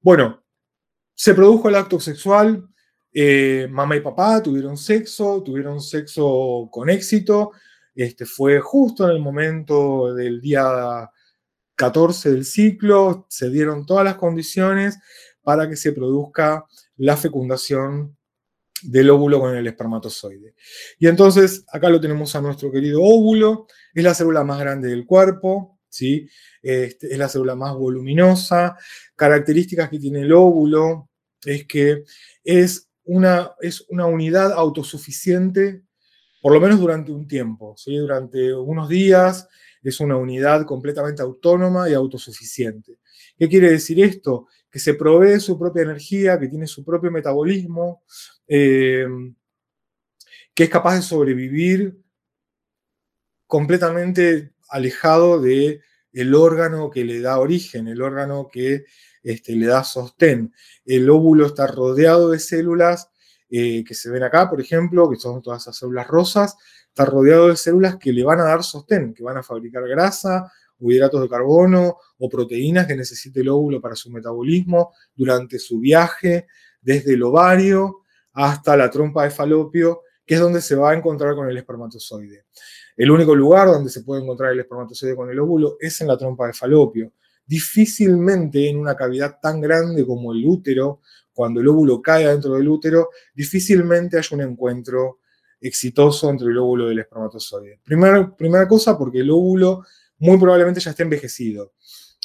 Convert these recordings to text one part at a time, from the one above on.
Bueno, se produjo el acto sexual, eh, mamá y papá tuvieron sexo, tuvieron sexo con éxito, este, fue justo en el momento del día 14 del ciclo, se dieron todas las condiciones para que se produzca la fecundación del óvulo con el espermatozoide. Y entonces acá lo tenemos a nuestro querido óvulo, es la célula más grande del cuerpo, ¿sí? Este, es la célula más voluminosa. Características que tiene el óvulo es que es una, es una unidad autosuficiente, por lo menos durante un tiempo, ¿sí? durante unos días, es una unidad completamente autónoma y autosuficiente. ¿Qué quiere decir esto? Que se provee su propia energía, que tiene su propio metabolismo, eh, que es capaz de sobrevivir completamente alejado de el órgano que le da origen, el órgano que este, le da sostén. El óvulo está rodeado de células eh, que se ven acá, por ejemplo, que son todas esas células rosas, está rodeado de células que le van a dar sostén, que van a fabricar grasa o hidratos de carbono o proteínas que necesite el óvulo para su metabolismo durante su viaje desde el ovario hasta la trompa de falopio, que es donde se va a encontrar con el espermatozoide. El único lugar donde se puede encontrar el espermatozoide con el óvulo es en la trompa de falopio. Difícilmente en una cavidad tan grande como el útero, cuando el óvulo cae dentro del útero, difícilmente hay un encuentro exitoso entre el óvulo y el espermatozoide. primera cosa, porque el óvulo muy probablemente ya esté envejecido.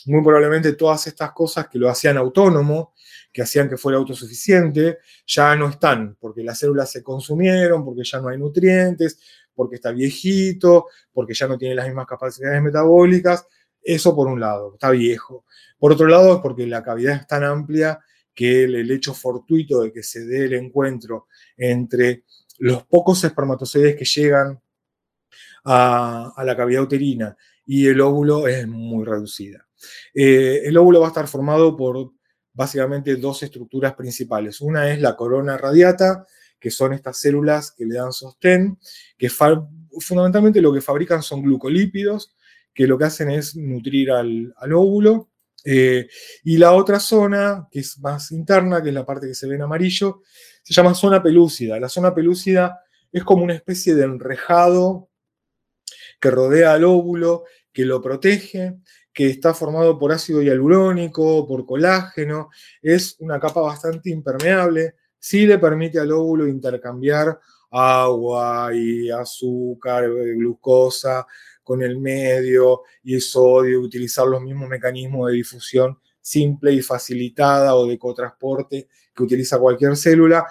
Muy probablemente todas estas cosas que lo hacían autónomo, que hacían que fuera autosuficiente, ya no están, porque las células se consumieron, porque ya no hay nutrientes, porque está viejito, porque ya no tiene las mismas capacidades metabólicas. Eso por un lado, está viejo. Por otro lado, es porque la cavidad es tan amplia que el, hecho fortuito de que se dé el encuentro entre los pocos espermatozoides que llegan a, la cavidad uterina y el óvulo es muy reducida. Eh, el óvulo va a estar formado por básicamente dos estructuras principales. Una es la corona radiata, que son estas células que le dan sostén, que fundamentalmente lo que fabrican son glucolípidos, que lo que hacen es nutrir al, óvulo. Eh, y la otra zona, que es más interna, que es la parte que se ve en amarillo, se llama zona pelúcida. La zona pelúcida es como una especie de enrejado que rodea al óvulo, que lo protege, que está formado por ácido hialurónico, por colágeno, es una capa bastante impermeable, sí le permite al óvulo intercambiar agua y azúcar, eh, glucosa con el medio y sodio, utilizar los mismos mecanismos de difusión simple y facilitada o de cotransporte que utiliza cualquier célula,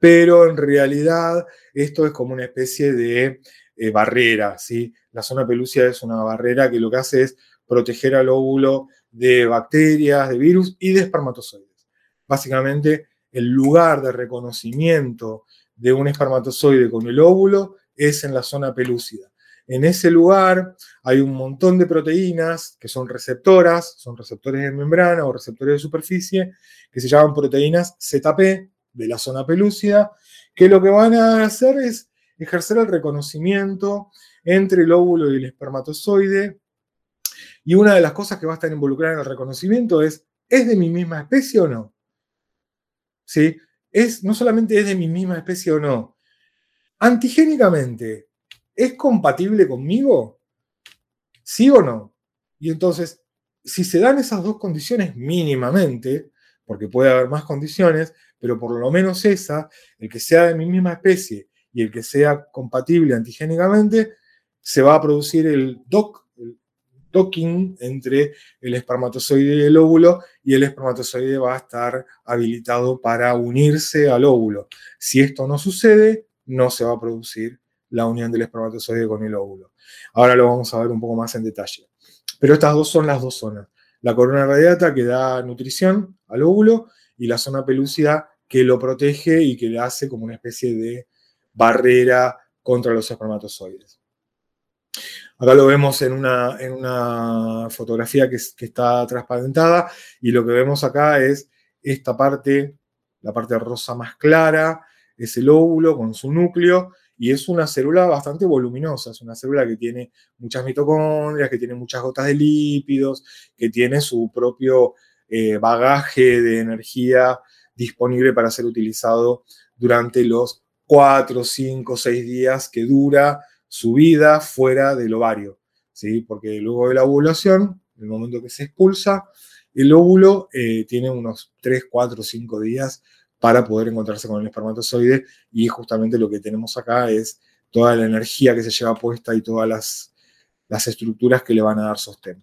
pero en realidad esto es como una especie de eh, barrera, ¿sí? La zona pelúcida es una barrera que lo que hace es proteger al óvulo de bacterias, de virus y de espermatozoides. Básicamente, el lugar de reconocimiento de un espermatozoide con el óvulo es en la zona pelúcida. En ese lugar hay un montón de proteínas que son receptoras, son receptores de membrana o receptores de superficie, que se llaman proteínas ZP de la zona pelúcida, que lo que van a hacer es ejercer el reconocimiento entre el óvulo y el espermatozoide. Y una de las cosas que va a estar involucrada en el reconocimiento es, ¿es de mi misma especie o no? ¿Sí? Es, no solamente es de mi misma especie o no, antigénicamente, ¿es compatible conmigo? ¿Sí o no? Y entonces, si se dan esas dos condiciones mínimamente, porque puede haber más condiciones, pero por lo menos esa, el que sea de mi misma especie y el que sea compatible antigénicamente, se va a producir el DOC, docking entre el espermatozoide y el óvulo y el espermatozoide va a estar habilitado para unirse al óvulo. Si esto no sucede, no se va a producir la unión del espermatozoide con el óvulo. Ahora lo vamos a ver un poco más en detalle. Pero estas dos son las dos zonas. La corona radiata que da nutrición al óvulo y la zona pelúcida que lo protege y que le hace como una especie de barrera contra los espermatozoides. Acá lo vemos en una, en una fotografía que, está transparentada y lo que vemos acá es esta parte, la parte rosa más clara, es el óvulo con su núcleo y es una célula bastante voluminosa, es una célula que tiene muchas mitocondrias, que tiene muchas gotas de lípidos, que tiene su propio eh, bagaje de energía disponible para ser utilizado durante los 4, 5, 6 días que dura su vida fuera del ovario. ¿sí? Porque luego de la ovulación, en el momento que se expulsa, el óvulo eh, tiene unos 3, 4, 5 días para poder encontrarse con el espermatozoide y justamente lo que tenemos acá es toda la energía que se lleva puesta y todas las, las estructuras que le van a dar sostén.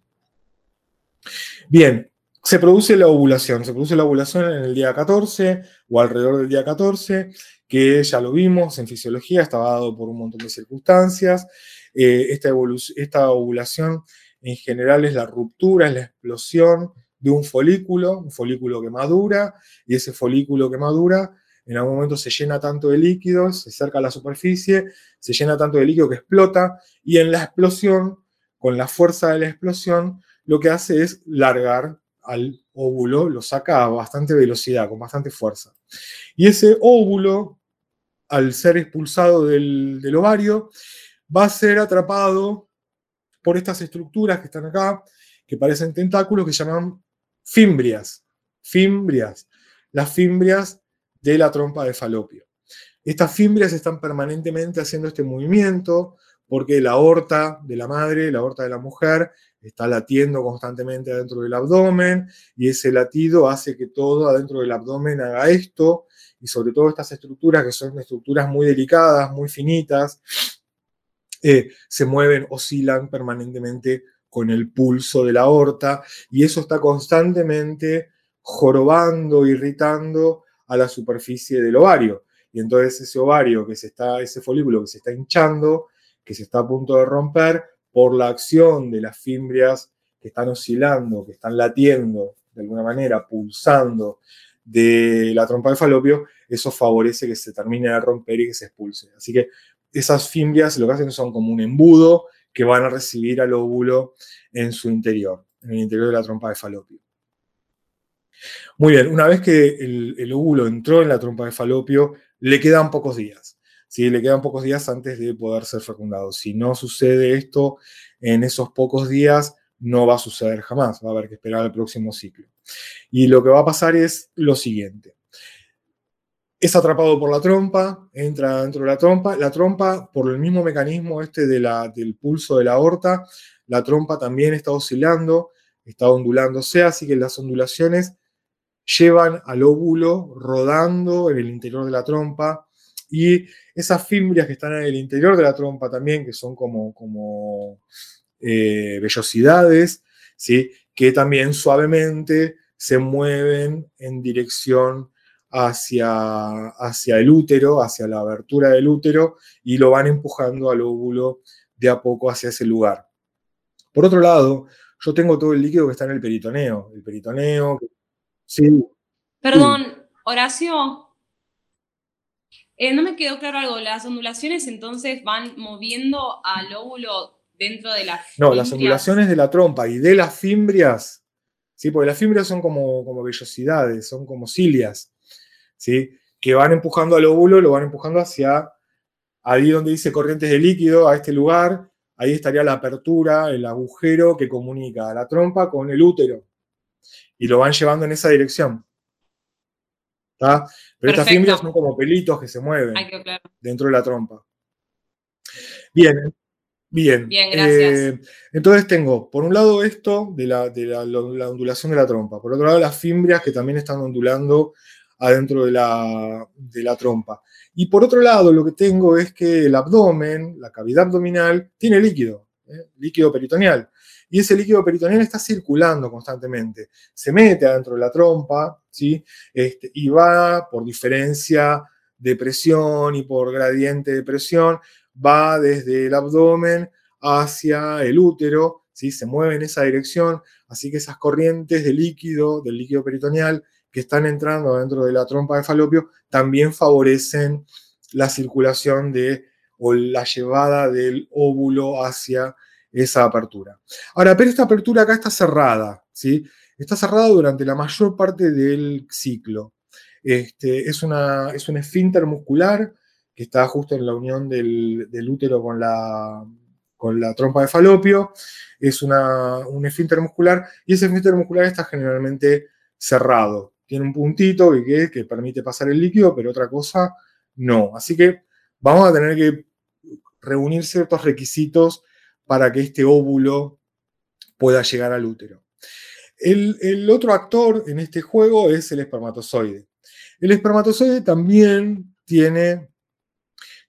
Bien, se produce la ovulación. Se produce la ovulación en el día 14 o alrededor del día 14, que ya lo vimos en fisiología, estaba dado por un montón de circunstancias. Eh, esta, esta ovulación en general es la ruptura, es la explosión de un folículo, un folículo que madura, y ese folículo que madura en algún momento se llena tanto de líquido, se acerca a la superficie, se llena tanto de líquido que explota, y en la explosión, con la fuerza de la explosión, lo que hace es largar al óvulo, lo saca a bastante velocidad, con bastante fuerza. Y ese óvulo, al ser expulsado del, ovario, va a ser atrapado por estas estructuras que están acá, que parecen tentáculos, que llaman fimbrias. Fimbrias. Las fimbrias de la trompa de falopio. Estas fimbrias están permanentemente haciendo este movimiento porque la aorta de la madre, la aorta de la mujer, está latiendo constantemente adentro del abdomen y ese latido hace que todo adentro del abdomen haga esto y sobre todo estas estructuras que son estructuras muy delicadas, muy finitas, eh, se mueven, oscilan permanentemente con el pulso de la aorta y eso está constantemente jorobando, irritando a la superficie del ovario. Y entonces ese ovario que se está, ese folículo que se está hinchando, que se está a punto de romper, por la acción de las fimbrias que están oscilando, que están latiendo de alguna manera, pulsando de la trompa de falopio, eso favorece que se termine de romper y que se expulse. Así que esas fimbrias lo que hacen son como un embudo que van a recibir al óvulo en su interior, en el interior de la trompa de falopio. Muy bien, una vez que el, óvulo entró en la trompa de falopio, le quedan pocos días si le quedan pocos días antes de poder ser fecundado. Si no sucede esto en esos pocos días, no va a suceder jamás, va a haber que esperar al próximo ciclo. Y lo que va a pasar es lo siguiente. Es atrapado por la trompa, entra dentro de la trompa. La trompa, por el mismo mecanismo este de la, del pulso de la aorta, la trompa también está oscilando, está ondulándose, así que las ondulaciones llevan al óvulo rodando en el interior de la trompa, y esas fimbrias que están en el interior de la trompa también, que son como, como eh, vellosidades, ¿sí? que también suavemente se mueven en dirección hacia, hacia el útero, hacia la abertura del útero, y lo van empujando al óvulo de a poco hacia ese lugar. Por otro lado, yo tengo todo el líquido que está en el peritoneo. El peritoneo, sí. Perdón, Horacio, eh, no me quedó claro algo. Las ondulaciones entonces van moviendo al óvulo dentro de las. No, las ondulaciones de la trompa y de las fimbrias, ¿sí? porque las fimbrias son como, como vellosidades, son como cilias, ¿sí? que van empujando al óvulo, lo van empujando hacia ahí donde dice corrientes de líquido, a este lugar. Ahí estaría la apertura, el agujero que comunica a la trompa con el útero. Y lo van llevando en esa dirección. Pero estas fimbrias son como pelitos que se mueven dentro de la trompa. Bien, bien. Bien, gracias. Eh, entonces tengo, por un lado, esto de, la, ondulación de la trompa. Por otro lado, las fimbrias que también están ondulando adentro de la, de la trompa. Y por otro lado, lo que tengo es que el abdomen, la cavidad abdominal, tiene líquido, ¿eh? líquido peritoneal y ese líquido peritoneal está circulando constantemente. Se mete adentro de la trompa, ¿sí? Este, y va por diferencia de presión y por gradiente de presión, va desde el abdomen hacia el útero, ¿sí? se mueve en esa dirección, así que esas corrientes de líquido, del líquido peritoneal, que están entrando dentro de la trompa de falopio, también favorecen la circulación de o la llevada del óvulo hacia esa apertura. Ahora, pero esta apertura acá está cerrada, ¿sí? Está cerrada durante la mayor parte del ciclo. Este, es, una, es un esfínter muscular que está justo en la unión del, útero con la, con la trompa de falopio. Es una, un esfínter muscular y ese esfínter muscular está generalmente cerrado. Tiene un puntito que, que permite pasar el líquido, pero otra cosa no. Así que vamos a tener que reunir ciertos requisitos para que este óvulo pueda llegar al útero. El, otro actor en este juego es el espermatozoide. El espermatozoide también tiene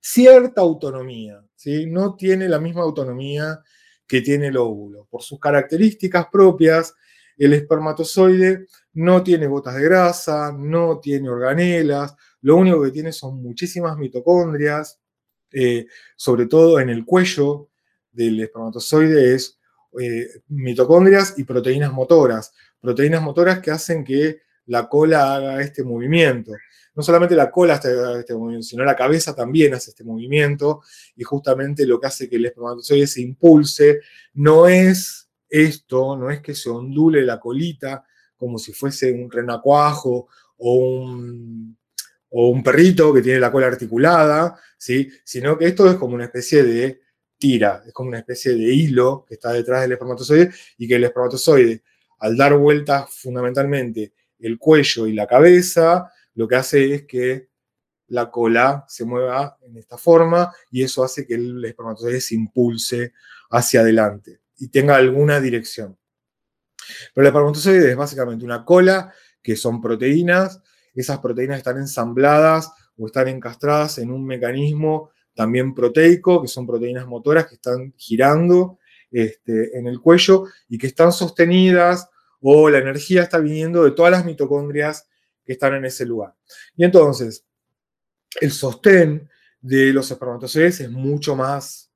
cierta autonomía, ¿sí? no tiene la misma autonomía que tiene el óvulo. Por sus características propias, el espermatozoide no tiene gotas de grasa, no tiene organelas, lo único que tiene son muchísimas mitocondrias, eh, sobre todo en el cuello del espermatozoide es eh, mitocondrias y proteínas motoras. Proteínas motoras que hacen que la cola haga este movimiento. No solamente la cola hace este movimiento, sino la cabeza también hace este movimiento y justamente lo que hace que el espermatozoide se impulse no es esto, no es que se ondule la colita como si fuese un renacuajo o un, o un perrito que tiene la cola articulada, ¿sí? sino que esto es como una especie de tira, es como una especie de hilo que está detrás del espermatozoide y que el espermatozoide, al dar vueltas fundamentalmente el cuello y la cabeza, lo que hace es que la cola se mueva en esta forma y eso hace que el espermatozoide se impulse hacia adelante y tenga alguna dirección. Pero el espermatozoide es básicamente una cola que son proteínas, esas proteínas están ensambladas o están encastradas en un mecanismo también proteico, que son proteínas motoras que están girando este, en el cuello y que están sostenidas o la energía está viniendo de todas las mitocondrias que están en ese lugar. Y entonces, el sostén de los espermatozoides es mucho más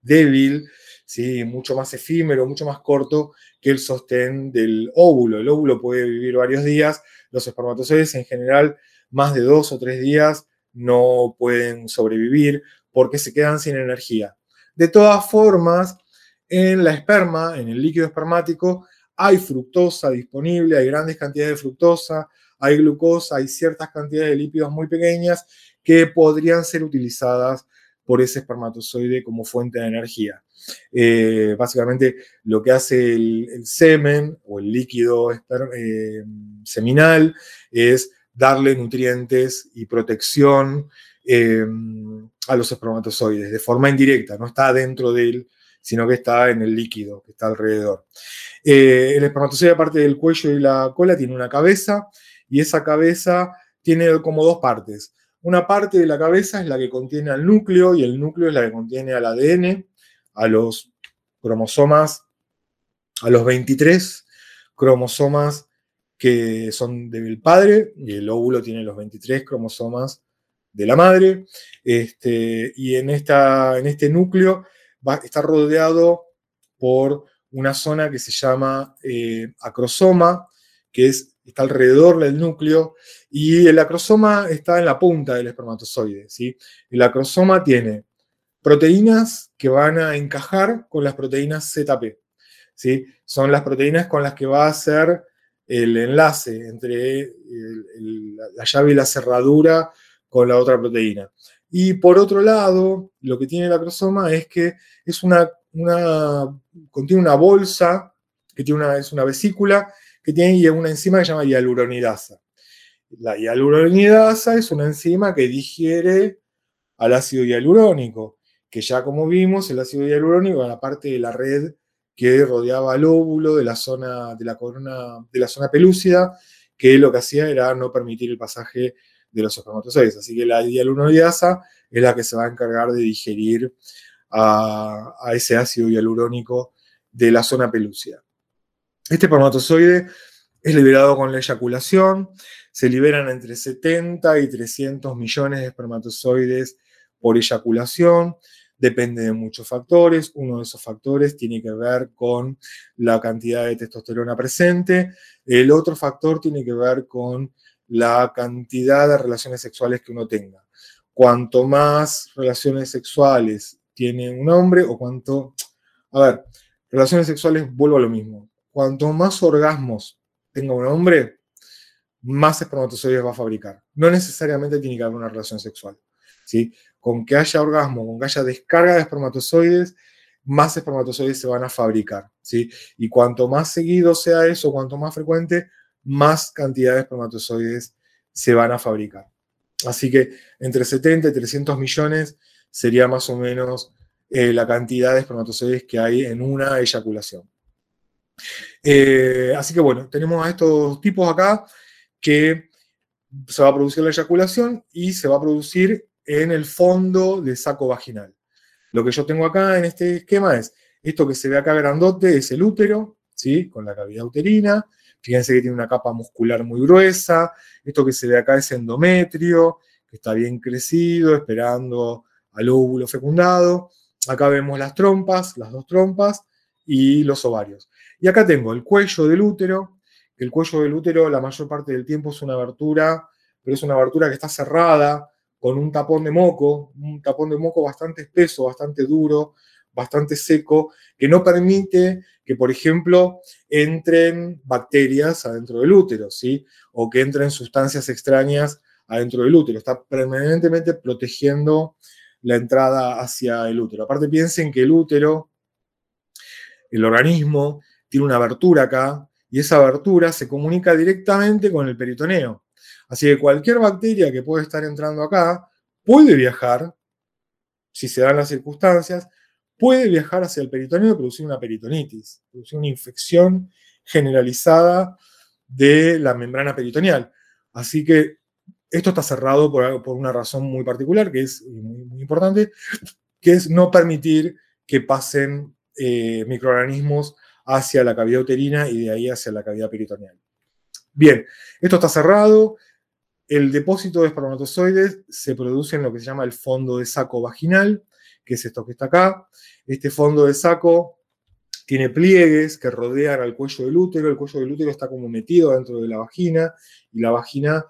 débil, ¿sí? mucho más efímero, mucho más corto que el sostén del óvulo. El óvulo puede vivir varios días, los espermatozoides en general más de dos o tres días no pueden sobrevivir porque se quedan sin energía. De todas formas, en la esperma, en el líquido espermático, hay fructosa disponible, hay grandes cantidades de fructosa, hay glucosa, hay ciertas cantidades de lípidos muy pequeñas que podrían ser utilizadas por ese espermatozoide como fuente de energía. Eh, básicamente lo que hace el, semen o el líquido eh, seminal es darle nutrientes y protección eh, a los espermatozoides de forma indirecta, no está dentro de él, sino que está en el líquido que está alrededor. Eh, el espermatozoide, aparte del cuello y la cola, tiene una cabeza y esa cabeza tiene como dos partes. Una parte de la cabeza es la que contiene al núcleo y el núcleo es la que contiene al ADN, a los cromosomas, a los 23 cromosomas que son del padre, y el óvulo tiene los 23 cromosomas de la madre, este, y en, esta, en este núcleo va, está rodeado por una zona que se llama eh, acrosoma, que es, está alrededor del núcleo, y el acrosoma está en la punta del espermatozoide. ¿sí? El acrosoma tiene proteínas que van a encajar con las proteínas ZP. ¿sí? Son las proteínas con las que va a ser el enlace entre la llave y la cerradura con la otra proteína. Y por otro lado, lo que tiene el acrosoma es que es una, contiene una bolsa, que tiene una, es una vesícula, que tiene una enzima que se llama hialuronidasa. La hialuronidasa es una enzima que digiere al ácido hialurónico, que ya como vimos, el ácido hialurónico, la parte de la red que rodeaba el óvulo de la zona de la corona, de la zona pelúcida, que lo que hacía era no permitir el pasaje de los espermatozoides. Así que la hialuronidasa es la que se va a encargar de digerir a, ese ácido hialurónico de la zona pelúcida. Este espermatozoide es liberado con la eyaculación, se liberan entre 70 y 300 millones de espermatozoides por eyaculación depende de muchos factores. Uno de esos factores tiene que ver con la cantidad de testosterona presente. El otro factor tiene que ver con la cantidad de relaciones sexuales que uno tenga. Cuanto más relaciones sexuales tiene un hombre o cuanto... A ver, relaciones sexuales, vuelvo a lo mismo. Cuanto más orgasmos tenga un hombre, más espermatozoides va a fabricar. No necesariamente tiene que haber una relación sexual. ¿sí? con que haya orgasmo, con que haya descarga de espermatozoides, más espermatozoides se van a fabricar. ¿sí? Y cuanto más seguido sea eso, cuanto más frecuente, más cantidad de espermatozoides se van a fabricar. Así que entre 70 y 300 millones sería más o menos eh, la cantidad de espermatozoides que hay en una eyaculación. Eh, así que bueno, tenemos a estos tipos acá que se va a producir la eyaculación y se va a producir en el fondo del saco vaginal. Lo que yo tengo acá en este esquema es, esto que se ve acá grandote es el útero, ¿sí? Con la cavidad uterina. Fíjense que tiene una capa muscular muy gruesa. Esto que se ve acá es endometrio, que está bien crecido, esperando al óvulo fecundado. Acá vemos las trompas, las dos trompas y los ovarios. Y acá tengo el cuello del útero, el cuello del útero la mayor parte del tiempo es una abertura, pero es una abertura que está cerrada con un tapón de moco, un tapón de moco bastante espeso, bastante duro, bastante seco, que no permite que, por ejemplo, entren bacterias adentro del útero, ¿sí? O que entren sustancias extrañas adentro del útero. Está permanentemente protegiendo la entrada hacia el útero. Aparte, piensen que el útero, el organismo, tiene una abertura acá y esa abertura se comunica directamente con el peritoneo. Así que cualquier bacteria que puede estar entrando acá puede viajar, si se dan las circunstancias, puede viajar hacia el peritoneo y producir una peritonitis, producir una infección generalizada de la membrana peritoneal. Así que esto está cerrado por, por una razón muy particular, que es muy, importante, que es no permitir que pasen eh, microorganismos hacia la cavidad uterina y de ahí hacia la cavidad peritoneal. Bien, esto está cerrado. El depósito de espermatozoides se produce en lo que se llama el fondo de saco vaginal, que es esto que está acá. Este fondo de saco tiene pliegues que rodean al cuello del útero. El cuello del útero está como metido dentro de la vagina y la vagina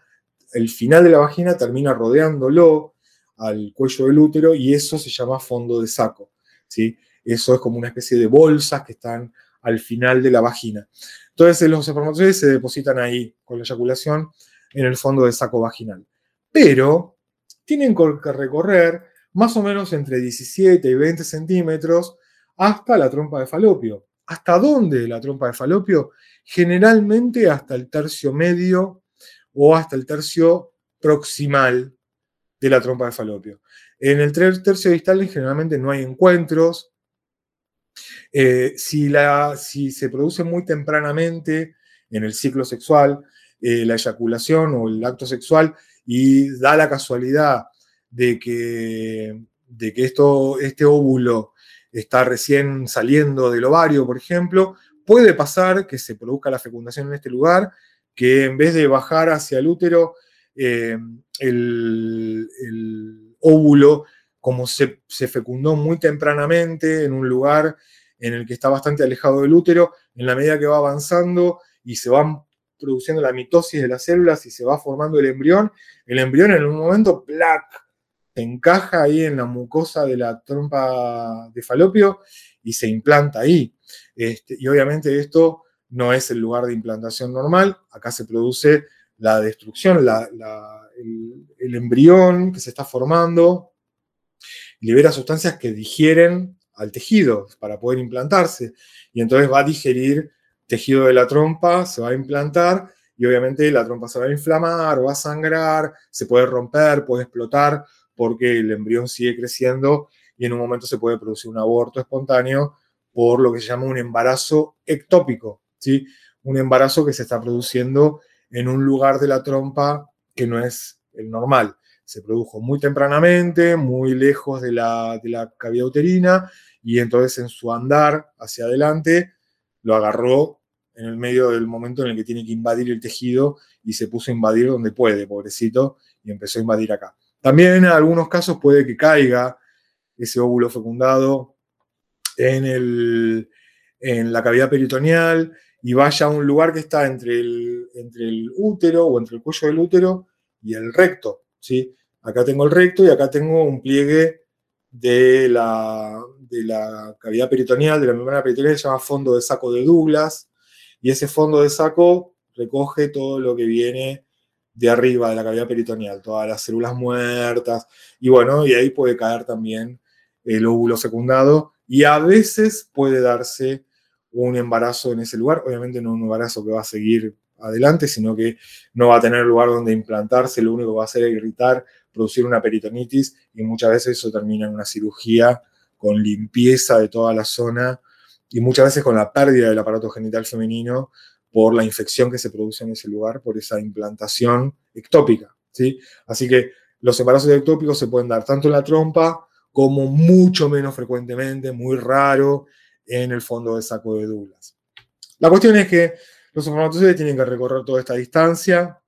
el final de la vagina termina rodeándolo al cuello del útero y eso se llama fondo de saco. ¿sí? Eso es como una especie de bolsas que están al final de la vagina. Entonces los espermatozoides se depositan ahí con la eyaculación en el fondo del saco vaginal. Pero tienen que recorrer más o menos entre 17 y 20 centímetros hasta la trompa de falopio. ¿Hasta dónde la trompa de falopio? Generalmente hasta el tercio medio o hasta el tercio proximal de la trompa de falopio. En el tercio distal generalmente no hay encuentros. Eh, si, la, si, se produce muy tempranamente en el ciclo sexual, eh, la eyaculación o el acto sexual, y da la casualidad de que, de que esto, este óvulo está recién saliendo del ovario, por ejemplo, puede pasar que se produzca la fecundación en este lugar que en vez de bajar hacia el útero, eh, el, óvulo, como se, fecundó muy tempranamente en un lugar en el que está bastante alejado del útero, en la medida que va avanzando y se van produciendo la mitosis de las células y se va formando el embrión, el embrión en un momento, ¡plac! se encaja ahí en la mucosa de la trompa de falopio y se implanta ahí. Este, y obviamente esto no es el lugar de implantación normal, acá se produce la destrucción, el, embrión que se está formando, libera sustancias que digieren al tejido para poder implantarse, y entonces va a digerir tejido de la trompa, se va a implantar, y obviamente la trompa se va a inflamar, va a sangrar, se puede romper, puede explotar, porque el embrión sigue creciendo y en un momento se puede producir un aborto espontáneo por lo que se llama un embarazo ectópico. Un embarazo que se está produciendo en un lugar de la trompa que no es el normal. Se produjo muy tempranamente, muy lejos de la, de la cavidad uterina, y entonces en su andar hacia adelante lo agarró en el medio del momento en el que tiene que invadir el tejido y se puso a invadir donde puede, pobrecito, y empezó a invadir acá. También en algunos casos puede que caiga ese óvulo fecundado en, el, en la cavidad peritoneal y vaya a un lugar que está entre el, entre el útero o entre el cuello del útero y el recto. ¿sí? Acá tengo el recto y acá tengo un pliegue de la, de la cavidad peritoneal, de la membrana peritoneal, se llama fondo de saco de Douglas, y ese fondo de saco recoge todo lo que viene de arriba de la cavidad peritoneal, todas las células muertas, y bueno, y ahí puede caer también el óvulo secundado, y a veces puede darse un embarazo en ese lugar, obviamente no un embarazo que va a seguir adelante, sino que no va a tener lugar donde implantarse, lo único que va a hacer es irritar, producir una peritonitis y muchas veces eso termina en una cirugía con limpieza de toda la zona y muchas veces con la pérdida del aparato genital femenino por la infección que se produce en ese lugar, por esa implantación ectópica. ¿sí? Así que los embarazos ectópicos se pueden dar tanto en la trompa como mucho menos frecuentemente, muy raro, en el fondo del saco de Douglas. La cuestión es que los espermatozoides tienen que recorrer toda esta distancia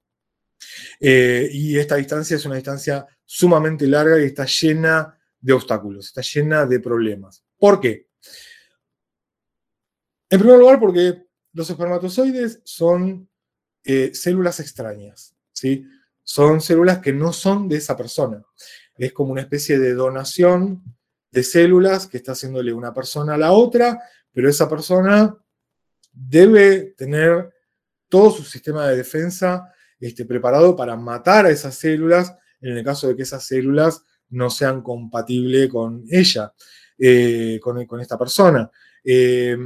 eh, y esta distancia es una distancia sumamente larga y está llena de obstáculos, está llena de problemas. ¿Por qué? En primer lugar, porque los espermatozoides son eh, células extrañas, ¿sí? Son células que no son de esa persona. Es como una especie de donación de células que está haciéndole una persona a la otra, pero esa persona debe tener todo su sistema de defensa este, preparado para matar a esas células en el caso de que esas células no sean compatibles con ella, eh, con, esta persona. Eh,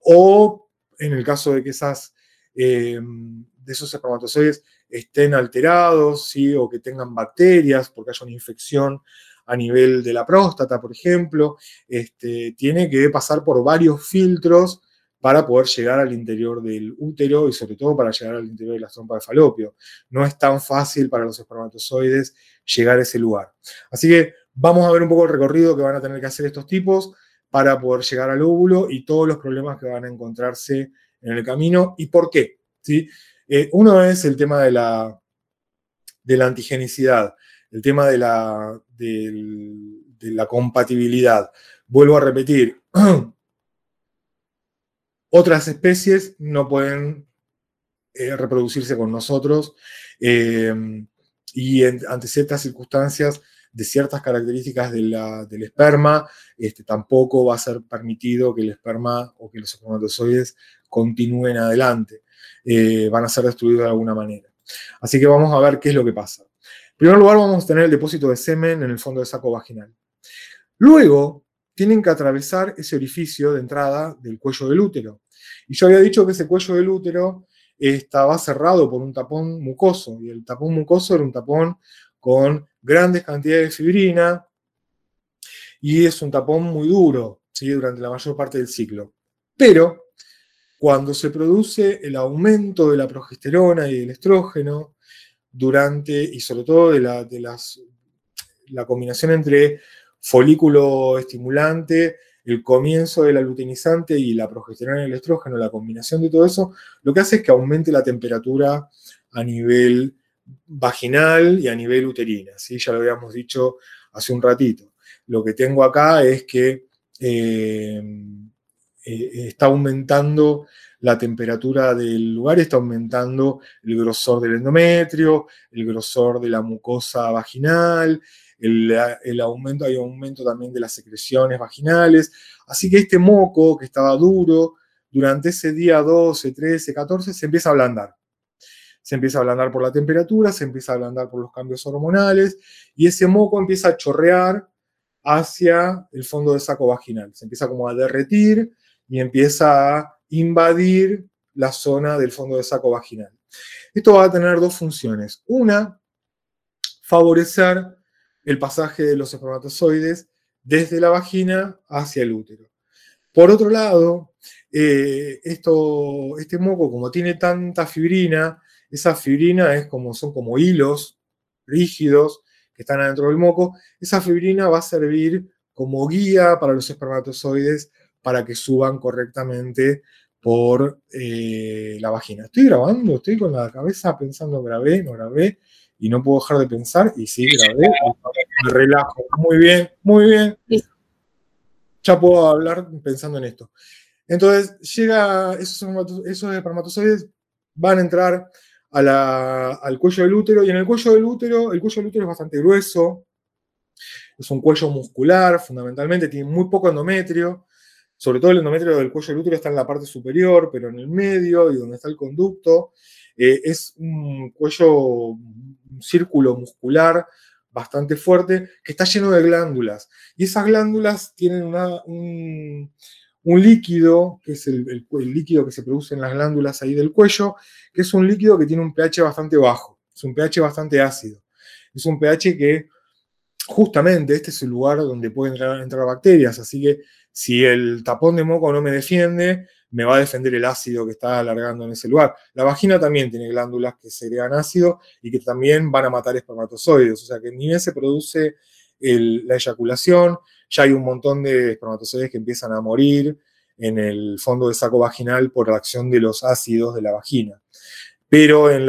o en el caso de que esas, eh, de esos espermatozoides estén alterados, ¿sí? o que tengan bacterias, porque haya una infección a nivel de la próstata, por ejemplo, este, tiene que pasar por varios filtros para poder llegar al interior del útero y sobre todo para llegar al interior de la trompa de falopio. No es tan fácil para los espermatozoides llegar a ese lugar. Así que vamos a ver un poco el recorrido que van a tener que hacer estos tipos para poder llegar al óvulo y todos los problemas que van a encontrarse en el camino y por qué. ¿sí? Eh, uno es el tema de la, de la antigenicidad, el tema de la, de la compatibilidad. Vuelvo a repetir, otras especies no pueden eh, reproducirse con nosotros eh, y ante ciertas circunstancias de ciertas características del esperma, este, tampoco va a ser permitido que el esperma o que los espermatozoides continúen adelante. Eh, van a ser destruidos de alguna manera. Así que vamos a ver qué es lo que pasa. En primer lugar, vamos a tener el depósito de semen en el fondo del saco vaginal. Luego, tienen que atravesar ese orificio de entrada del cuello del útero. Y yo había dicho que ese cuello del útero estaba cerrado por un tapón mucoso, y el tapón mucoso era un tapón con grandes cantidades de fibrina, y es un tapón muy duro durante la mayor parte del ciclo. Pero cuando se produce el aumento de la progesterona y del estrógeno, durante, y sobre todo de la, de las, la combinación entre folículo estimulante, el comienzo de la luteinizante y la progesterona y el estrógeno, la combinación de todo eso, lo que hace es que aumente la temperatura a nivel vaginal y a nivel uterina. ¿sí? Ya lo habíamos dicho hace un ratito. Lo que tengo acá es que eh, eh, está aumentando la temperatura del lugar está aumentando el grosor del endometrio, el grosor de la mucosa vaginal, el, aumento, hay aumento también de las secreciones vaginales. Así que este moco que estaba duro, durante ese día 12, 13, 14, se empieza a ablandar. Se empieza a ablandar por la temperatura, se empieza a ablandar por los cambios hormonales y ese moco empieza a chorrear hacia el fondo del saco vaginal. Se empieza como a derretir y empieza a invadir la zona del fondo del saco vaginal. Esto va a tener dos funciones. Una, favorecer el pasaje de los espermatozoides desde la vagina hacia el útero. Por otro lado, eh, esto, este moco, como tiene tanta fibrina, esa fibrina es como, son como hilos rígidos que están adentro del moco, esa fibrina va a servir como guía para los espermatozoides para que suban correctamente por eh, la vagina. Estoy grabando, estoy con la cabeza pensando, grabé, no grabé, y no puedo dejar de pensar, y sí, grabé, me relajo. Muy bien, muy bien. Ya puedo hablar pensando en esto. Entonces, llega, esos, esos espermatozoides van a entrar al cuello del útero, y en el cuello del útero, el cuello del útero es bastante grueso, es un cuello muscular, fundamentalmente, tiene muy poco endometrio, sobre todo el endometrio del cuello del útero está en la parte superior, pero en el medio y donde está el conducto, eh, es un cuello, un círculo muscular bastante fuerte que está lleno de glándulas. Y esas glándulas tienen una, un líquido, que es el, líquido que se produce en las glándulas ahí del cuello, que es un líquido que tiene un pH bastante bajo, es un pH bastante ácido. Es un pH que justamente este es el lugar donde pueden entrar bacterias, así que si el tapón de moco no me defiende, me va a defender el ácido que está alargando en ese lugar. La vagina también tiene glándulas que segregan ácido y que también van a matar espermatozoides, o sea que ni bien se produce la eyaculación, ya hay un montón de espermatozoides que empiezan a morir en el fondo del saco vaginal por la acción de los ácidos de la vagina. Pero en,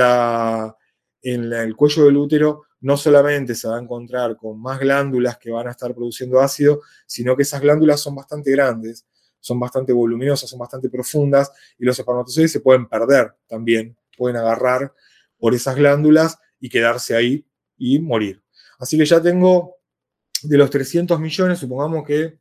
el cuello del útero no solamente se va a encontrar con más glándulas que van a estar produciendo ácido, sino que esas glándulas son bastante grandes, son bastante voluminosas, son bastante profundas y los espermatozoides se pueden perder también, pueden agarrar por esas glándulas y quedarse ahí y morir. Así que ya tengo de los 300 millones, supongamos que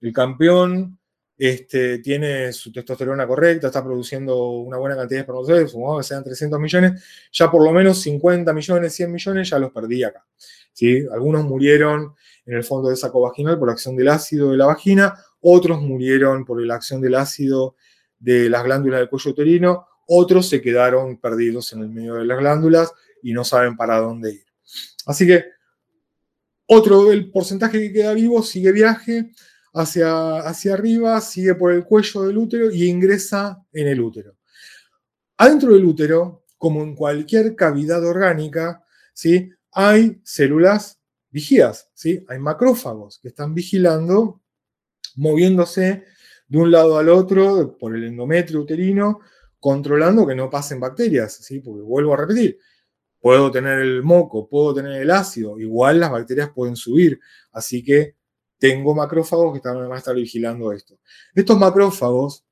el campeón este, tiene su testosterona correcta, está produciendo una buena cantidad de espermatozoides, supongamos que sean 300 millones, ya por lo menos 50 millones, 100 millones ya los perdí acá. ¿sí? Algunos murieron en el fondo del saco vaginal por acción del ácido de la vagina, otros murieron por la acción del ácido de las glándulas del cuello uterino, otros se quedaron perdidos en el medio de las glándulas y no saben para dónde ir. Así que otro, el porcentaje que queda vivo sigue viaje hacia, hacia arriba, sigue por el cuello del útero y ingresa en el útero. Adentro del útero, como en cualquier cavidad orgánica, ¿sí? hay células vigías, ¿sí? hay macrófagos que están vigilando, moviéndose de un lado al otro por el endometrio uterino, controlando que no pasen bacterias, ¿sí? porque vuelvo a repetir, puedo tener el moco, puedo tener el ácido, igual las bacterias pueden subir. Así que tengo macrófagos que van a estar vigilando esto. Estos macrófagos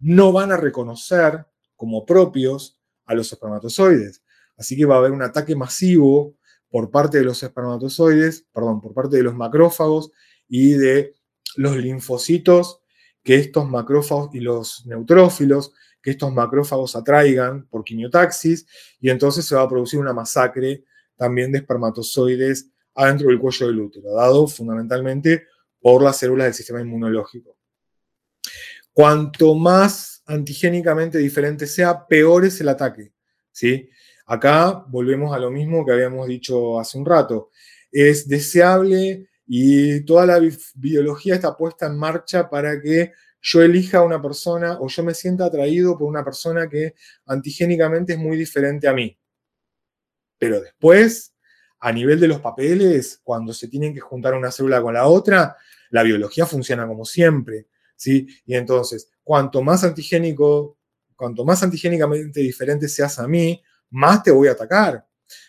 no van a reconocer como propios a los espermatozoides. Así que va a haber un ataque masivo por parte de los espermatozoides, perdón, por parte de los macrófagos y de los linfocitos que estos macrófagos y los neutrófilos que estos macrófagos atraigan por quimiotaxis y entonces se va a producir una masacre también de espermatozoides adentro del cuello del útero, dado fundamentalmente por las células del sistema inmunológico. Cuanto más antigénicamente diferente sea, peor es el ataque. ¿sí? Acá volvemos a lo mismo que habíamos dicho hace un rato. Es deseable y toda la biología está puesta en marcha para que yo elija a una persona o yo me sienta atraído por una persona que antigénicamente es muy diferente a mí. Pero después, a nivel de los papeles, cuando se tienen que juntar una célula con la otra, la biología funciona como siempre. ¿sí? Y entonces, cuanto más antigénico, cuanto más antigénicamente diferente seas a mí, más te voy a atacar.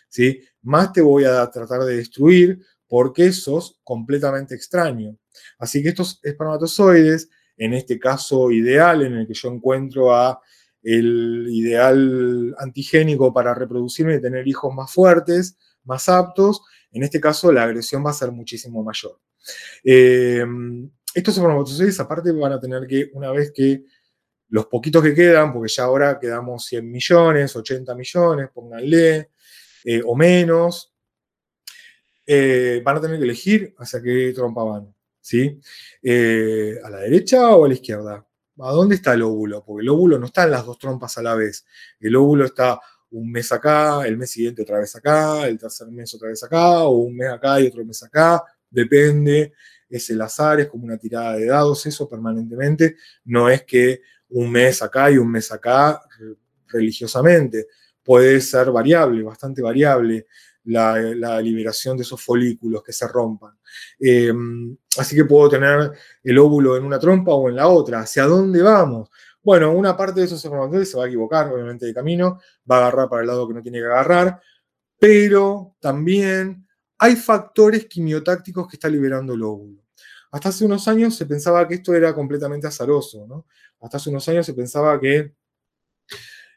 ¿sí? Más te voy a tratar de destruir porque sos completamente extraño. Así que estos espermatozoides en este caso ideal en el que yo encuentro el ideal antigénico para reproducirme y tener hijos más fuertes, más aptos, en este caso la agresión va a ser muchísimo mayor. Eh, estos espermatozoides aparte van a tener que, una vez que los poquitos que quedan, porque ya ahora quedamos 100 millones, 80 millones, pónganle, eh, o menos, eh, van a tener que elegir hacia qué trompa van. ¿sí? Eh, ¿A la derecha o a la izquierda? ¿A dónde está el óvulo? Porque el óvulo no está en las dos trompas a la vez. El óvulo está un mes acá, el mes siguiente otra vez acá, el tercer mes otra vez acá, o un mes acá y otro mes acá, depende, es el azar, es como una tirada de dados, eso permanentemente, no es que un mes acá y un mes acá religiosamente, puede ser variable, bastante variable la, liberación de esos folículos que se rompan. Eh, así que puedo tener el óvulo en una trompa o en la otra. ¿Hacia dónde vamos? Bueno, una parte de esos espermatozoides se va a equivocar, obviamente, de camino, va a agarrar para el lado que no tiene que agarrar, pero también hay factores quimiotácticos que está liberando el óvulo. Hasta hace unos años se pensaba que esto era completamente azaroso, ¿no? Hasta hace unos años se pensaba que,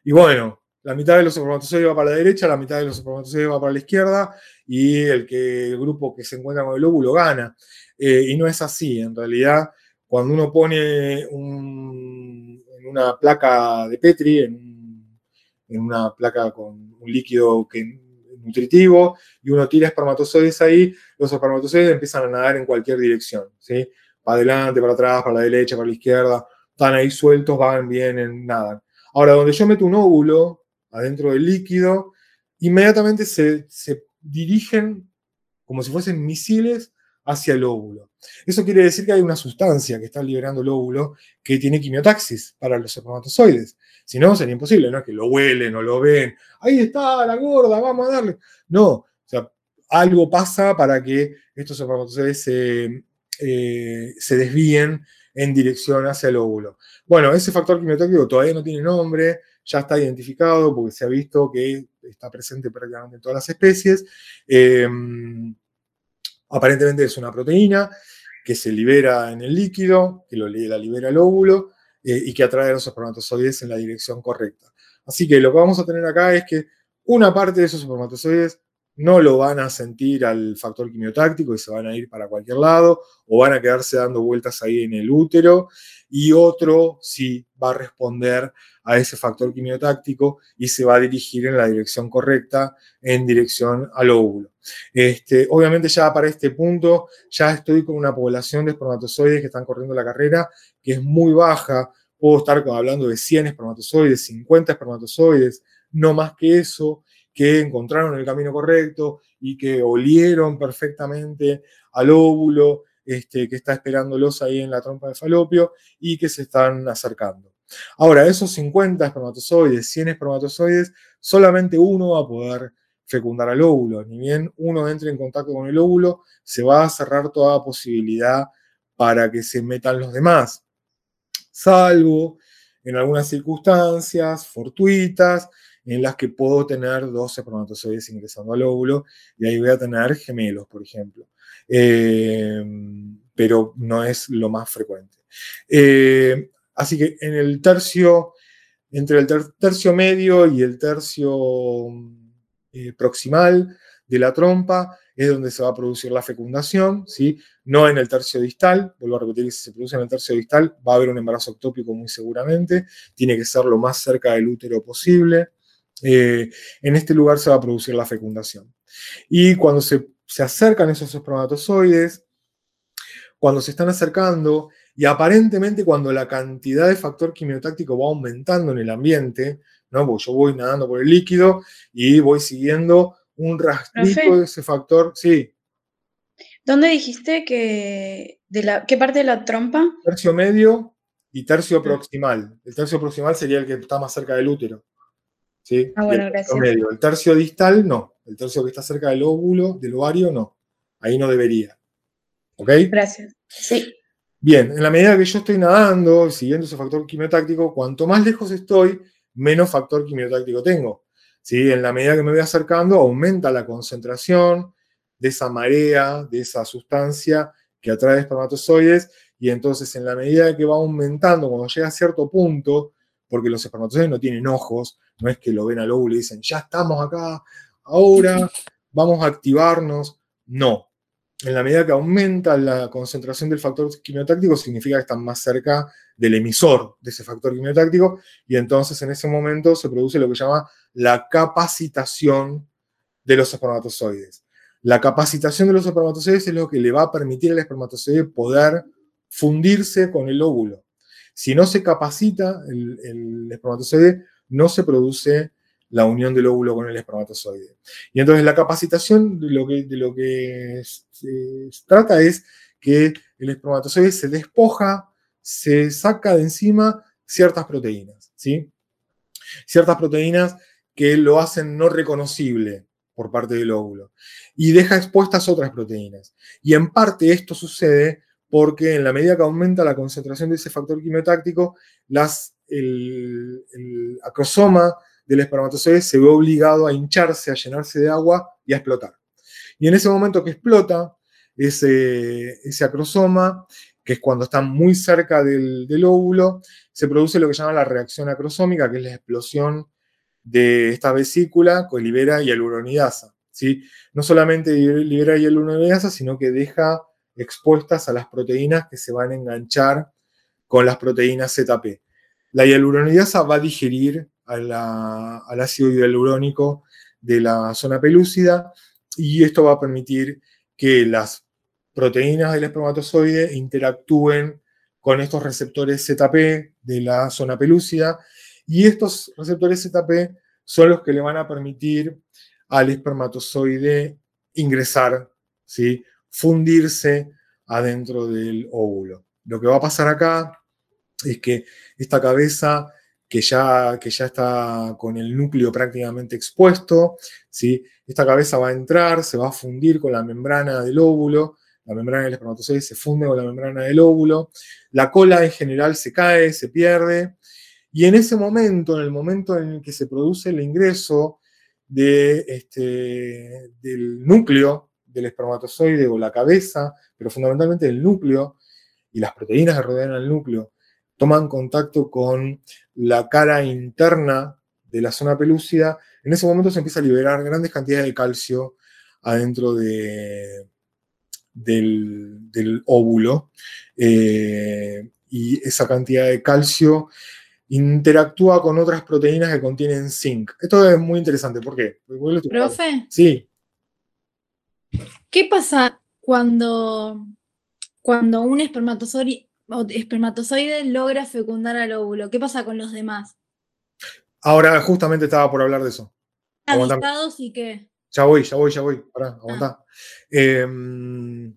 y bueno, la mitad de los espermatozoides va para la derecha, la mitad de los espermatozoides va para la izquierda y el, que, el grupo que se encuentra con el óvulo gana. Eh, y no es así, en realidad, cuando uno pone en una placa de Petri, en, una placa con un líquido nutritivo, y uno tira espermatozoides ahí, los espermatozoides empiezan a nadar en cualquier dirección. ¿sí? para adelante, para atrás, para la derecha, para la izquierda, están ahí sueltos, van, vienen, nadan. Ahora, donde yo meto un óvulo adentro del líquido, inmediatamente se, dirigen como si fuesen misiles hacia el óvulo. Eso quiere decir que hay una sustancia que está liberando el óvulo que tiene quimiotaxis para los espermatozoides. Si no, sería imposible, ¿no? Que lo huelen o lo ven. Ahí está la gorda, vamos a darle. No, o sea, algo pasa para que estos espermatozoides se, eh, se desvíen en dirección hacia el óvulo. Bueno, ese factor quimiotáctico todavía no tiene nombre, ya está identificado porque se ha visto que está presente prácticamente en todas las especies. Eh, aparentemente es una proteína que se libera en el líquido, que lo, la libera el óvulo eh, y que atrae a los espermatozoides en la dirección correcta. Así que lo que vamos a tener acá es que una parte de esos espermatozoides no lo van a sentir al factor quimiotáctico y se van a ir para cualquier lado o van a quedarse dando vueltas ahí en el útero y otro sí va a responder a ese factor quimiotáctico y se va a dirigir en la dirección correcta, en dirección al óvulo. Este, obviamente ya para este punto ya estoy con una población de espermatozoides que están corriendo la carrera que es muy baja, puedo estar hablando de 100 espermatozoides, 50 espermatozoides, no más que eso, que encontraron el camino correcto y que olieron perfectamente al óvulo este, que está esperándolos ahí en la trompa de falopio y que se están acercando. Ahora, esos 50 espermatozoides, 100 espermatozoides, solamente uno va a poder fecundar al óvulo. Ni bien uno entre en contacto con el óvulo, se va a cerrar toda posibilidad para que se metan los demás. Salvo en algunas circunstancias fortuitas, en las que puedo tener dos espermatozoides ingresando al óvulo y ahí voy a tener gemelos, por ejemplo. Eh, pero no es lo más frecuente. Eh, así que en el tercio, entre el tercio medio y el tercio eh, proximal de la trompa, es donde se va a producir la fecundación, ¿sí? no en el tercio distal, vuelvo a repetir que si se produce en el tercio distal va a haber un embarazo ectópico muy seguramente, tiene que ser lo más cerca del útero posible. Eh, en este lugar se va a producir la fecundación. Y cuando se, acercan esos espermatozoides, cuando se están acercando y aparentemente cuando la cantidad de factor quimiotáctico va aumentando en el ambiente, ¿no? Porque yo voy nadando por el líquido y voy siguiendo un rastrito de ese factor. Sí. ¿Dónde dijiste que de la qué parte de la trompa? Tercio medio y tercio proximal. El tercio proximal sería el que está más cerca del útero. ¿Sí? Ah, bueno, gracias. El tercio distal, no. El tercio que está cerca del óvulo, del ovario, no. Ahí no debería. ¿Ok? Gracias. Sí. Bien, en la medida que yo estoy nadando, siguiendo ese factor quimiotáctico, cuanto más lejos estoy, menos factor quimiotáctico tengo. ¿Sí? En la medida que me voy acercando, aumenta la concentración de esa marea, de esa sustancia que atrae espermatozoides, y entonces en la medida que va aumentando, cuando llega a cierto punto, porque los espermatozoides no tienen ojos, no es que lo ven al óvulo y dicen, ya estamos acá, ahora vamos a activarnos. No. En la medida que aumenta la concentración del factor quimiotáctico, significa que están más cerca del emisor de ese factor quimiotáctico, y entonces en ese momento se produce lo que llama la capacitación de los espermatozoides. La capacitación de los espermatozoides es lo que le va a permitir al espermatozoide poder fundirse con el óvulo. Si no se capacita el, espermatozoide, no se produce la unión del óvulo con el espermatozoide. Y entonces la capacitación de lo que, de lo que se trata es que el espermatozoide se despoja, se saca de encima ciertas proteínas, ¿sí? Ciertas proteínas que lo hacen no reconocible por parte del óvulo y deja expuestas otras proteínas. Y en parte esto sucede porque en la medida que aumenta la concentración de ese factor quimiotáctico, las, el, acrosoma del espermatozoide se ve obligado a hincharse, a llenarse de agua y a explotar. Y en ese momento que explota ese, acrosoma, que es cuando está muy cerca del, óvulo, se produce lo que se llama la reacción acrosómica, que es la explosión de esta vesícula que libera hialuronidasa. ¿sí? No solamente libera hialuronidasa, sino que deja expuestas a las proteínas que se van a enganchar con las proteínas ZP. La hialuronidasa va a digerir al ácido hialurónico de la zona pelúcida y esto va a permitir que las proteínas del espermatozoide interactúen con estos receptores ZP de la zona pelúcida y estos receptores ZP son los que le van a permitir al espermatozoide ingresar, ¿sí? fundirse adentro del óvulo. Lo que va a pasar acá es que esta cabeza que ya, que ya está con el núcleo prácticamente expuesto, ¿sí? esta cabeza va a entrar, se va a fundir con la membrana del óvulo, la membrana del espermatozoide se funde con la membrana del óvulo, la cola en general se cae, se pierde, y en ese momento, en el momento en el que se produce el ingreso de, este, del núcleo del espermatozoide o la cabeza, pero fundamentalmente el núcleo y las proteínas que rodean al núcleo, toman contacto con la cara interna de la zona pelúcida, en ese momento se empieza a liberar grandes cantidades de calcio adentro de, del, óvulo. Eh, y esa cantidad de calcio interactúa con otras proteínas que contienen zinc. Esto es muy interesante. ¿Por qué? Profe. Sí. ¿Qué pasa cuando, cuando un espermatozoide, espermatozoide logra fecundar al óvulo? ¿Qué pasa con los demás? Ahora justamente estaba por hablar de eso. ¿Avistados y qué? Ya voy, ya voy, ya voy. Pará, aguantá. Ah. Em,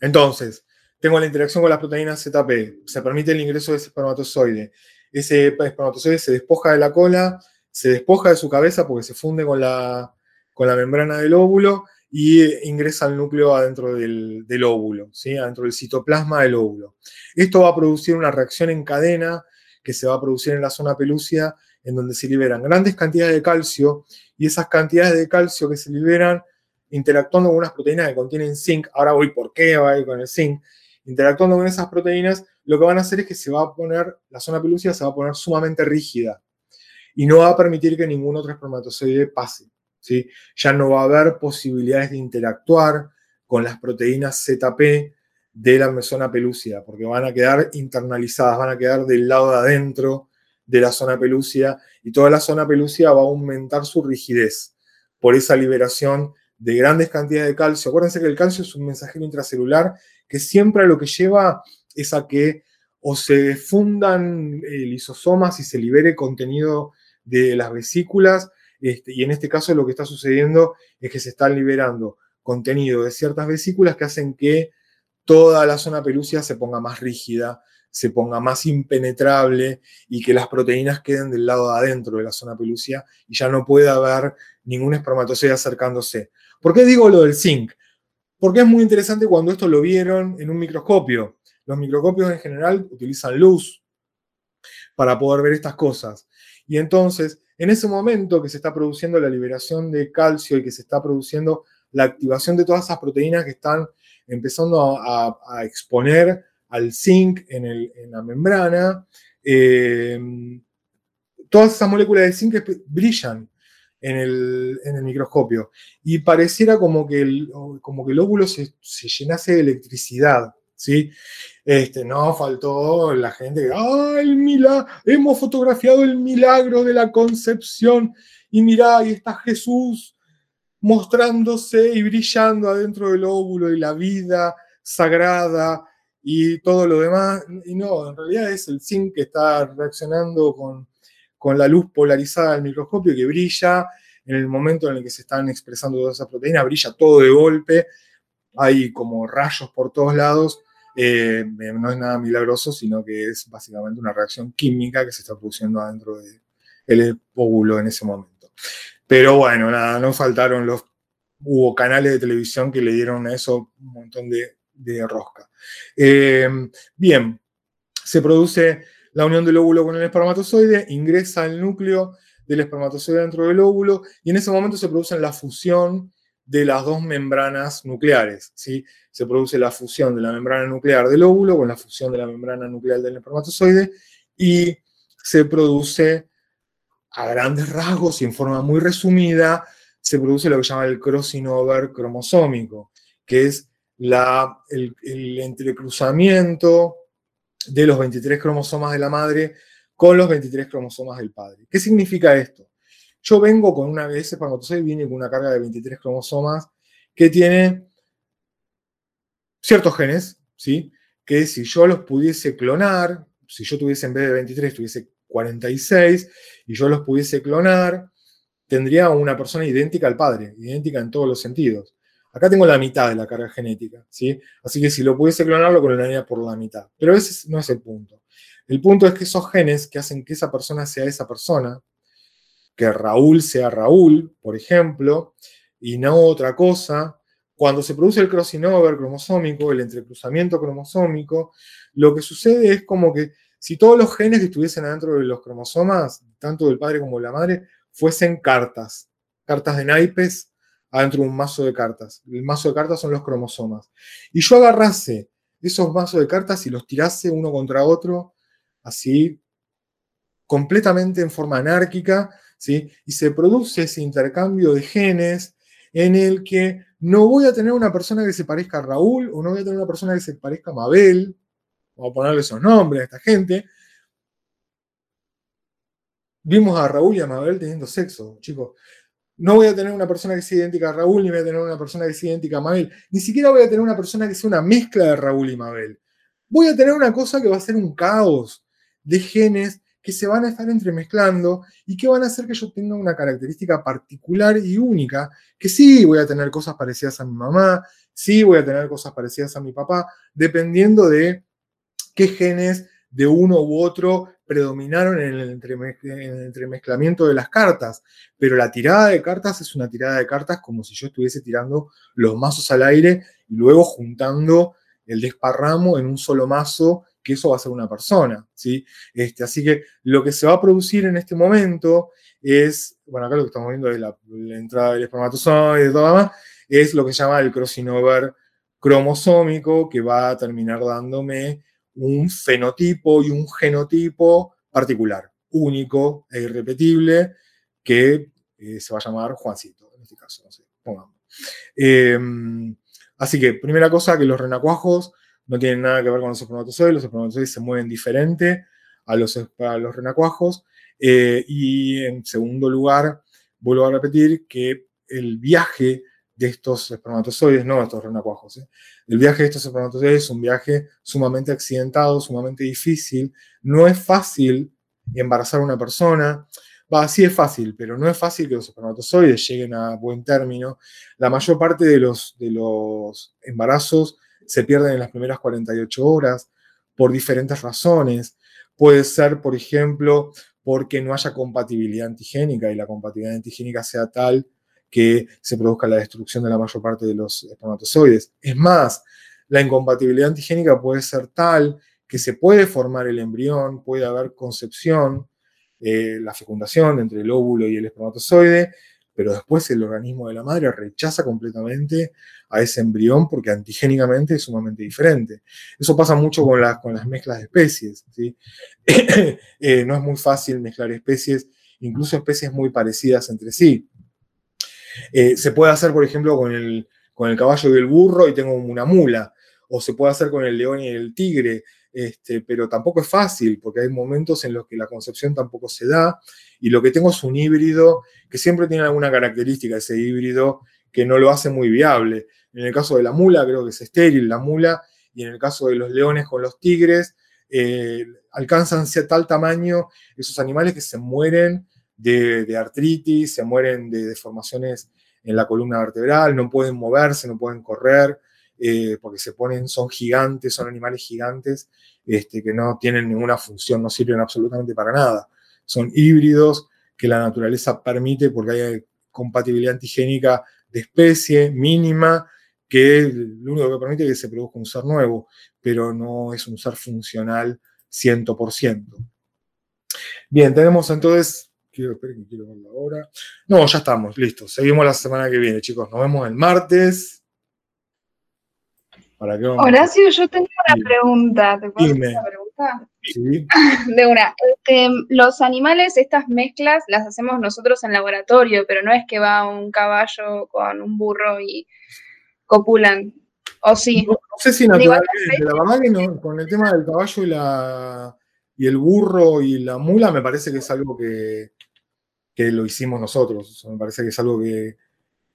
entonces, tengo la interacción con las proteínas ZP. Se permite el ingreso de ese espermatozoide. Ese espermatozoide se despoja de la cola, se despoja de su cabeza porque se funde con la, con la membrana del óvulo y ingresa al núcleo adentro del, óvulo, ¿sí? adentro del citoplasma del óvulo. Esto va a producir una reacción en cadena que se va a producir en la zona pelúcida, en donde se liberan grandes cantidades de calcio y esas cantidades de calcio que se liberan interactuando con unas proteínas que contienen zinc, ahora voy por qué va a ir con el zinc, interactuando con esas proteínas, lo que van a hacer es que se va a poner, la zona pelúcida se va a poner sumamente rígida y no va a permitir que ningún otro espermatozoide pase. Ya no va a haber posibilidades de interactuar con las proteínas ZP de la zona pelúcida, porque van a quedar internalizadas, van a quedar del lado de adentro de la zona pelúcida y toda la zona pelúcida va a aumentar su rigidez por esa liberación de grandes cantidades de calcio. Acuérdense que el calcio es un mensajero intracelular que siempre lo que lleva es a que o se fundan eh, lisosomas y se libere contenido de las vesículas, este, y en este caso lo que está sucediendo es que se están liberando contenido de ciertas vesículas que hacen que toda la zona pelúcida se ponga más rígida, se ponga más impenetrable y que las proteínas queden del lado de adentro de la zona pelúcida y ya no pueda haber ningún espermatozoide acercándose. ¿Por qué digo lo del zinc? Porque es muy interesante cuando esto lo vieron en un microscopio. Los microscopios en general utilizan luz para poder ver estas cosas. Y entonces, en ese momento que se está produciendo la liberación de calcio y que se está produciendo la activación de todas esas proteínas que están empezando a, exponer al zinc en, la membrana, eh, todas esas moléculas de zinc brillan en el, microscopio. Y pareciera como que el, como que el óvulo se, llenase de electricidad. ¿Sí? Este, no, faltó la gente ¡ah, el milagro! Hemos fotografiado el milagro de la concepción. Y mirá, ahí está Jesús mostrándose y brillando adentro del óvulo y la vida sagrada y todo lo demás. Y no, en realidad es el zinc que está reaccionando con, con la luz polarizada del microscopio que brilla en el momento en el que se están expresando todas esas proteínas, brilla todo de golpe, hay como rayos por todos lados, eh, no es nada milagroso, sino que es básicamente una reacción química que se está produciendo adentro del óvulo en ese momento. Pero bueno, nada, no faltaron los, hubo canales de televisión que le dieron a eso un montón de, rosca. Eh, bien, se produce la unión del óvulo con el espermatozoide, ingresa al núcleo del espermatozoide dentro del óvulo y en ese momento se produce la fusión de las dos membranas nucleares. ¿sí? Se produce la fusión de la membrana nuclear del óvulo con la fusión de la membrana nuclear del espermatozoide y se produce a grandes rasgos y en forma muy resumida, se produce lo que se llama el crossing over cromosómico, que es el, el entrecruzamiento de los 23 cromosomas de la madre con los 23 cromosomas del padre. ¿Qué significa esto? Yo vengo con una vez, espermatozoide viene con una carga de 23 cromosomas que tiene ciertos genes, ¿sí? Que si yo los pudiese clonar, si yo tuviese en vez de 23, tuviese 46, y yo los pudiese clonar, tendría una persona idéntica al padre, idéntica en todos los sentidos. Acá tengo la mitad de la carga genética, ¿sí? Así que si lo pudiese clonar, lo clonaría por la mitad. Pero ese no es el punto. El punto es que esos genes que hacen que esa persona sea esa persona, que Raúl sea Raúl, por ejemplo, y no otra cosa, cuando se produce el crossing over cromosómico, el entrecruzamiento cromosómico, lo que sucede es como que si todos los genes que estuviesen adentro de los cromosomas, tanto del padre como de la madre, fuesen cartas, cartas de naipes adentro de un mazo de cartas. El mazo de cartas son los cromosomas. Y yo agarrase esos mazos de cartas y los tirase uno contra otro así completamente en forma anárquica, ¿sí? y se produce ese intercambio de genes en el que no voy a tener una persona que se parezca a Raúl o no voy a tener una persona que se parezca a Mabel, vamos a ponerle esos nombres a esta gente. Vimos a Raúl y a Mabel teniendo sexo, chicos. No voy a tener una persona que sea idéntica a Raúl, ni voy a tener una persona que sea idéntica a Mabel. Ni siquiera voy a tener una persona que sea una mezcla de Raúl y Mabel. Voy a tener una cosa que va a ser un caos de genes que se van a estar entremezclando y que van a hacer que yo tenga una característica particular y única, que sí voy a tener cosas parecidas a mi mamá, sí voy a tener cosas parecidas a mi papá, dependiendo de qué genes de uno u otro predominaron en el, entremezclamiento de las cartas. Pero la tirada de cartas es una tirada de cartas como si yo estuviese tirando los mazos al aire y luego juntando el desparramo en un solo mazo que eso va a ser una persona, ¿sí? Este, así que lo que se va a producir en este momento es, bueno, acá lo que estamos viendo es la, entrada del espermatozoide y todo lo es lo que se llama el crossing over cromosómico que va a terminar dándome un fenotipo y un genotipo particular, único e irrepetible, que eh, se va a llamar Juancito, en este caso, no sé, pongamos. Em, así que, primera cosa, que los renacuajos no tienen nada que ver con los espermatozoides, los espermatozoides se mueven diferente a los, los renacuajos. Eh, y en segundo lugar, vuelvo a repetir que el viaje de estos espermatozoides, no de estos renacuajos, ¿eh? el viaje de estos espermatozoides es un viaje sumamente accidentado, sumamente difícil. No es fácil embarazar a una persona. Va, sí es fácil, pero no es fácil que los espermatozoides lleguen a buen término. La mayor parte de los, de los embarazos se pierden en las primeras 48 horas por diferentes razones. Puede ser, por ejemplo, porque no haya compatibilidad antigénica y la compatibilidad antigénica sea tal que se produzca la destrucción de la mayor parte de los espermatozoides. Es más, la incompatibilidad antigénica puede ser tal que se puede formar el embrión, puede haber concepción, eh, la fecundación entre el óvulo y el espermatozoide, pero después el organismo de la madre rechaza completamente a ese embrión porque antigénicamente es sumamente diferente. Eso pasa mucho con, con las mezclas de especies. Eh, no es muy fácil mezclar especies, incluso especies muy parecidas entre sí. Eh, se puede hacer, por ejemplo, con el, con el caballo y el burro y tengo una mula, o se puede hacer con el león y el tigre, este, pero tampoco es fácil, porque hay momentos en los que la concepción tampoco se da, y lo que tengo es un híbrido que siempre tiene alguna característica, ese híbrido que no lo hace muy viable. En el caso de la mula, creo que es estéril la mula, y en el caso de los leones con los tigres, eh, alcanzan tal tamaño esos animales que se mueren de, de artritis, se mueren de deformaciones en la columna vertebral, no pueden moverse, no pueden correr, eh, porque se ponen, son gigantes, son animales gigantes este, que no tienen ninguna función, no sirven absolutamente para nada. Son híbridos que la naturaleza permite porque hay compatibilidad antigénica de especie mínima, que lo único que permite es que se produzca un ser nuevo, pero no es un ser funcional 100%. Bien, tenemos entonces. No, ya estamos, listos. Seguimos la semana que viene, chicos. Nos vemos el martes. Horacio, yo tengo una pregunta. ¿Te puedo hacer una pregunta? Sí. De una. Este, los animales, estas mezclas, las hacemos nosotros en laboratorio, pero no es que va un caballo con un burro y copulan. ¿O sí? No, sé si naturalmente. La verdad que no, con el tema del caballo y, la, y el burro y la mula, me parece que es algo que, que lo hicimos nosotros. me parece que es algo que,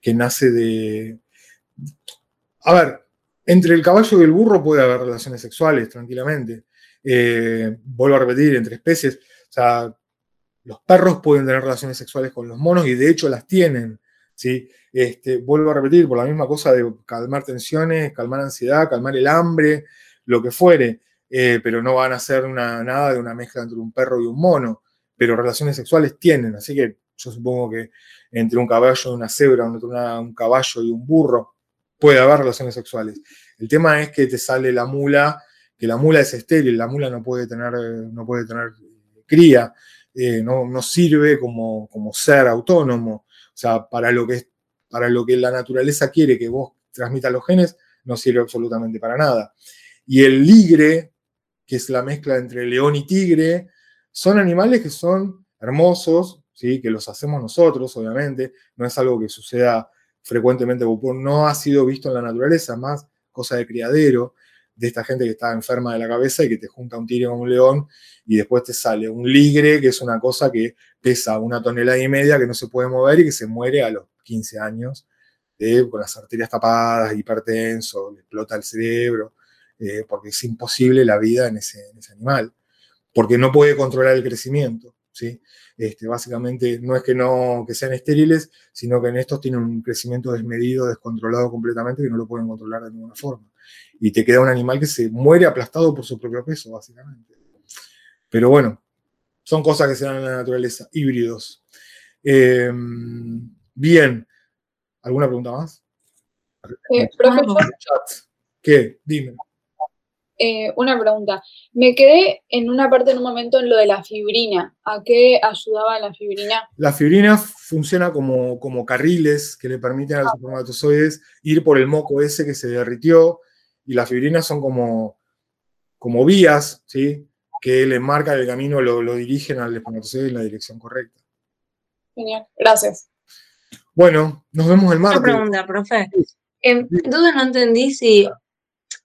que nace de. A ver, Entre el caballo y el burro puede haber relaciones sexuales, tranquilamente. Eh, vuelvo a repetir, entre especies. O sea, los perros pueden tener relaciones sexuales con los monos y de hecho las tienen. ¿sí? Este, vuelvo a repetir, por la misma cosa de calmar tensiones, calmar ansiedad, calmar el hambre, lo que fuere. Eh, pero no van a hacer nada de una mezcla entre un perro y un mono. Pero relaciones sexuales tienen, así que yo supongo que entre un caballo y una cebra, entre un caballo y un burro, puede haber relaciones sexuales. El tema es que te sale la mula, que la mula es estéril, la mula no puede tener, no puede tener cría, eh, no, sirve como, como, ser autónomo. O sea, para lo, que, para lo que la naturaleza quiere que vos transmitas los genes, no sirve absolutamente para nada. Y el ligre, que es la mezcla entre león y tigre, son animales que son hermosos, ¿sí? que los hacemos nosotros, obviamente, no es algo que suceda frecuentemente, no ha sido visto en la naturaleza, más cosa de criadero, de esta gente que está enferma de la cabeza y que te junta un tigre con un león y después te sale un ligre, que es una cosa que pesa una tonelada y media, que no se puede mover y que se muere a los 15 años, con las arterias tapadas, hipertenso, le explota el cerebro, eh, porque es imposible la vida en ese, en ese animal, porque no puede controlar el crecimiento. ¿sí? Este, básicamente no es que, no, que sean estériles, sino que en estos tienen un crecimiento desmedido, descontrolado completamente, que no lo pueden controlar de ninguna forma. Y te queda un animal que se muere aplastado por su propio peso, básicamente. Pero bueno, son cosas que se dan en la naturaleza, híbridos. Em, bien, ¿alguna pregunta más? Eh, profesor. ¿Qué? Dime. Eh, una pregunta. Me quedé en una parte en un momento en lo de la fibrina. ¿A qué ayudaba la fibrina? La fibrina funciona como, como carriles que le permiten a los ah. espermatozoides ir por el moco ese que se derritió. Y las fibrinas son como, como vías, ¿sí? Que le marcan el camino, lo, lo dirigen al espermatozoide en la dirección correcta. Genial, gracias. Bueno, nos vemos el martes. Una pregunta, profe. Entonces no entendí si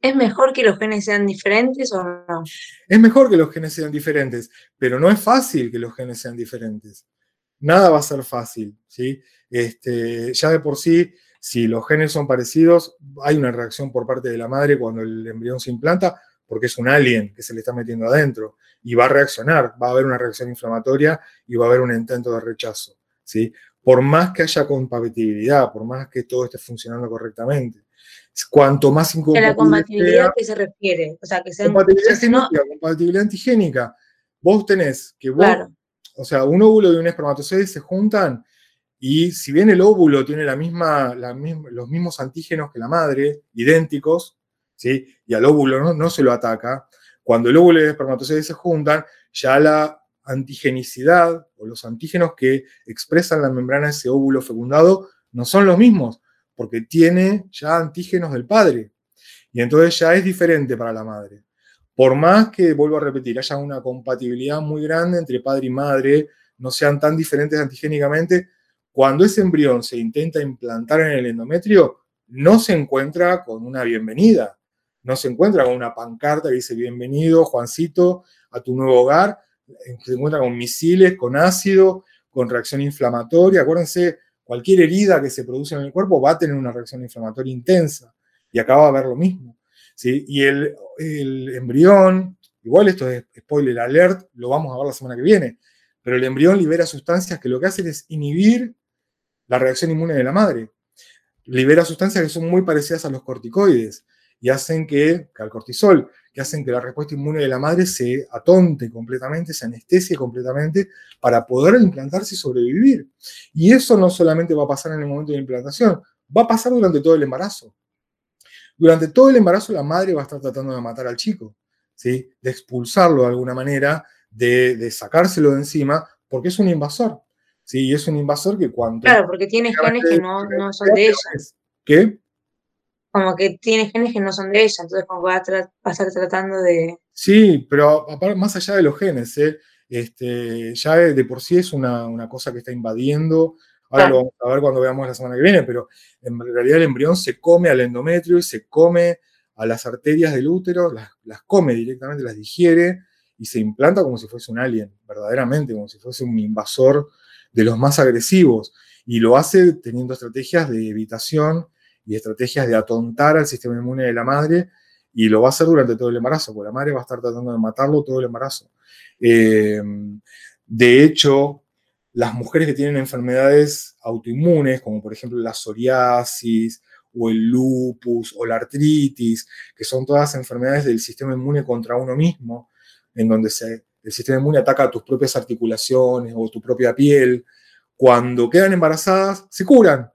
¿Es mejor que los genes sean diferentes o no? Es mejor que los genes sean diferentes, pero no es fácil que los genes sean diferentes. Nada va a ser fácil, ¿sí? Este, ya de por sí, si los genes son parecidos, hay una reacción por parte de la madre cuando el embrión se implanta, porque es un alien que se le está metiendo adentro y va a reaccionar, va a haber una reacción inflamatoria y va a haber un intento de rechazo, ¿sí? Por más que haya compatibilidad, por más que todo esté funcionando correctamente. Cuanto más incompatible. ¿A la compatibilidad que se refiere? O sea, que sea compatibilidad, genética, compatibilidad antigénica. Vos tenés que vos, o sea, un óvulo y un espermatozoide se juntan y si bien el óvulo tiene la misma, los mismos antígenos que la madre, idénticos, ¿sí? y al óvulo no, se lo ataca, cuando el óvulo y el espermatozoide se juntan, ya la antigenicidad o los antígenos que expresan la membrana de ese óvulo fecundado no son los mismos porque tiene ya antígenos del padre. Y entonces ya es diferente para la madre. Por más que, vuelvo a repetir, haya una compatibilidad muy grande entre padre y madre, no sean tan diferentes antigénicamente, cuando ese embrión se intenta implantar en el endometrio, no se encuentra con una bienvenida, no se encuentra con una pancarta que dice bienvenido, Juancito, a tu nuevo hogar, se encuentra con misiles, con ácido, con reacción inflamatoria. Acuérdense, Cualquier herida que se produce en el cuerpo va a tener una reacción inflamatoria intensa y acá va a haber lo mismo. ¿sí? Y el, embrión, igual esto es spoiler alert, lo vamos a ver la semana que viene, pero el embrión libera sustancias que lo que hacen es inhibir la reacción inmune de la madre. Libera sustancias que son muy parecidas a los corticoides y hacen que, que al cortisol, que hacen que la respuesta inmune de la madre se atonte completamente, se anestesie completamente para poder implantarse y sobrevivir. Y eso no solamente va a pasar en el momento de la implantación, va a pasar durante todo el embarazo. Durante todo el embarazo la madre va a estar tratando de matar al chico, ¿sí? de expulsarlo de alguna manera, de, sacárselo de encima, porque es un invasor. ¿sí? Y es un invasor que cuando... Claro, porque tiene genes que no, no son de ella. ¿Qué? Como que tiene genes que no son de ella, entonces como va a, estar tratando de... Sí, pero más allá de los genes, ¿eh? este, ya de por sí es una, cosa que está invadiendo, ahora lo vamos a ver cuando veamos la semana que viene, pero en realidad el embrión se come al endometrio y se come a las arterias del útero, las, las come directamente, las digiere y se implanta como si fuese un alien, verdaderamente, como si fuese un invasor de los más agresivos. Y lo hace teniendo estrategias de evitación y estrategias de atontar al sistema inmune de la madre y lo va a hacer durante todo el embarazo, porque la madre va a estar tratando de matarlo todo el embarazo. Eh, de hecho, las mujeres que tienen enfermedades autoinmunes, como por ejemplo la psoriasis o el lupus o la artritis, que son todas enfermedades del sistema inmune contra uno mismo, en donde el sistema inmune ataca a tus propias articulaciones o tu propia piel, cuando quedan embarazadas, se curan,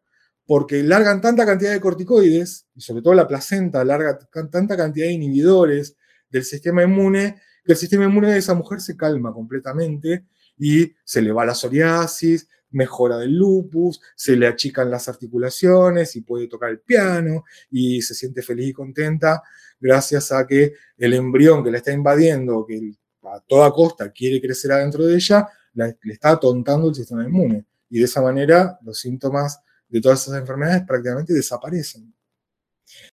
porque largan tanta cantidad de corticoides, y sobre todo la placenta larga tanta cantidad de inhibidores del sistema inmune, que el sistema inmune de esa mujer se calma completamente y se le va la psoriasis, mejora del lupus, se le achican las articulaciones y puede tocar el piano y se siente feliz y contenta gracias a que el embrión que le está invadiendo, que a toda costa quiere crecer adentro de ella, le está atontando el sistema inmune. Y de esa manera los síntomas de todas esas enfermedades prácticamente desaparecen.